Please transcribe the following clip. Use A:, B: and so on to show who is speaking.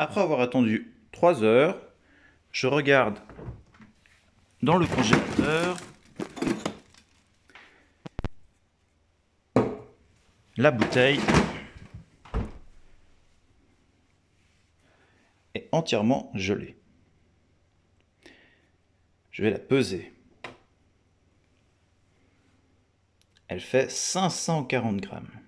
A: Après avoir attendu 3 heures, je regarde dans le congélateur la bouteille est entièrement gelée. Je vais la peser. Elle fait 540 grammes.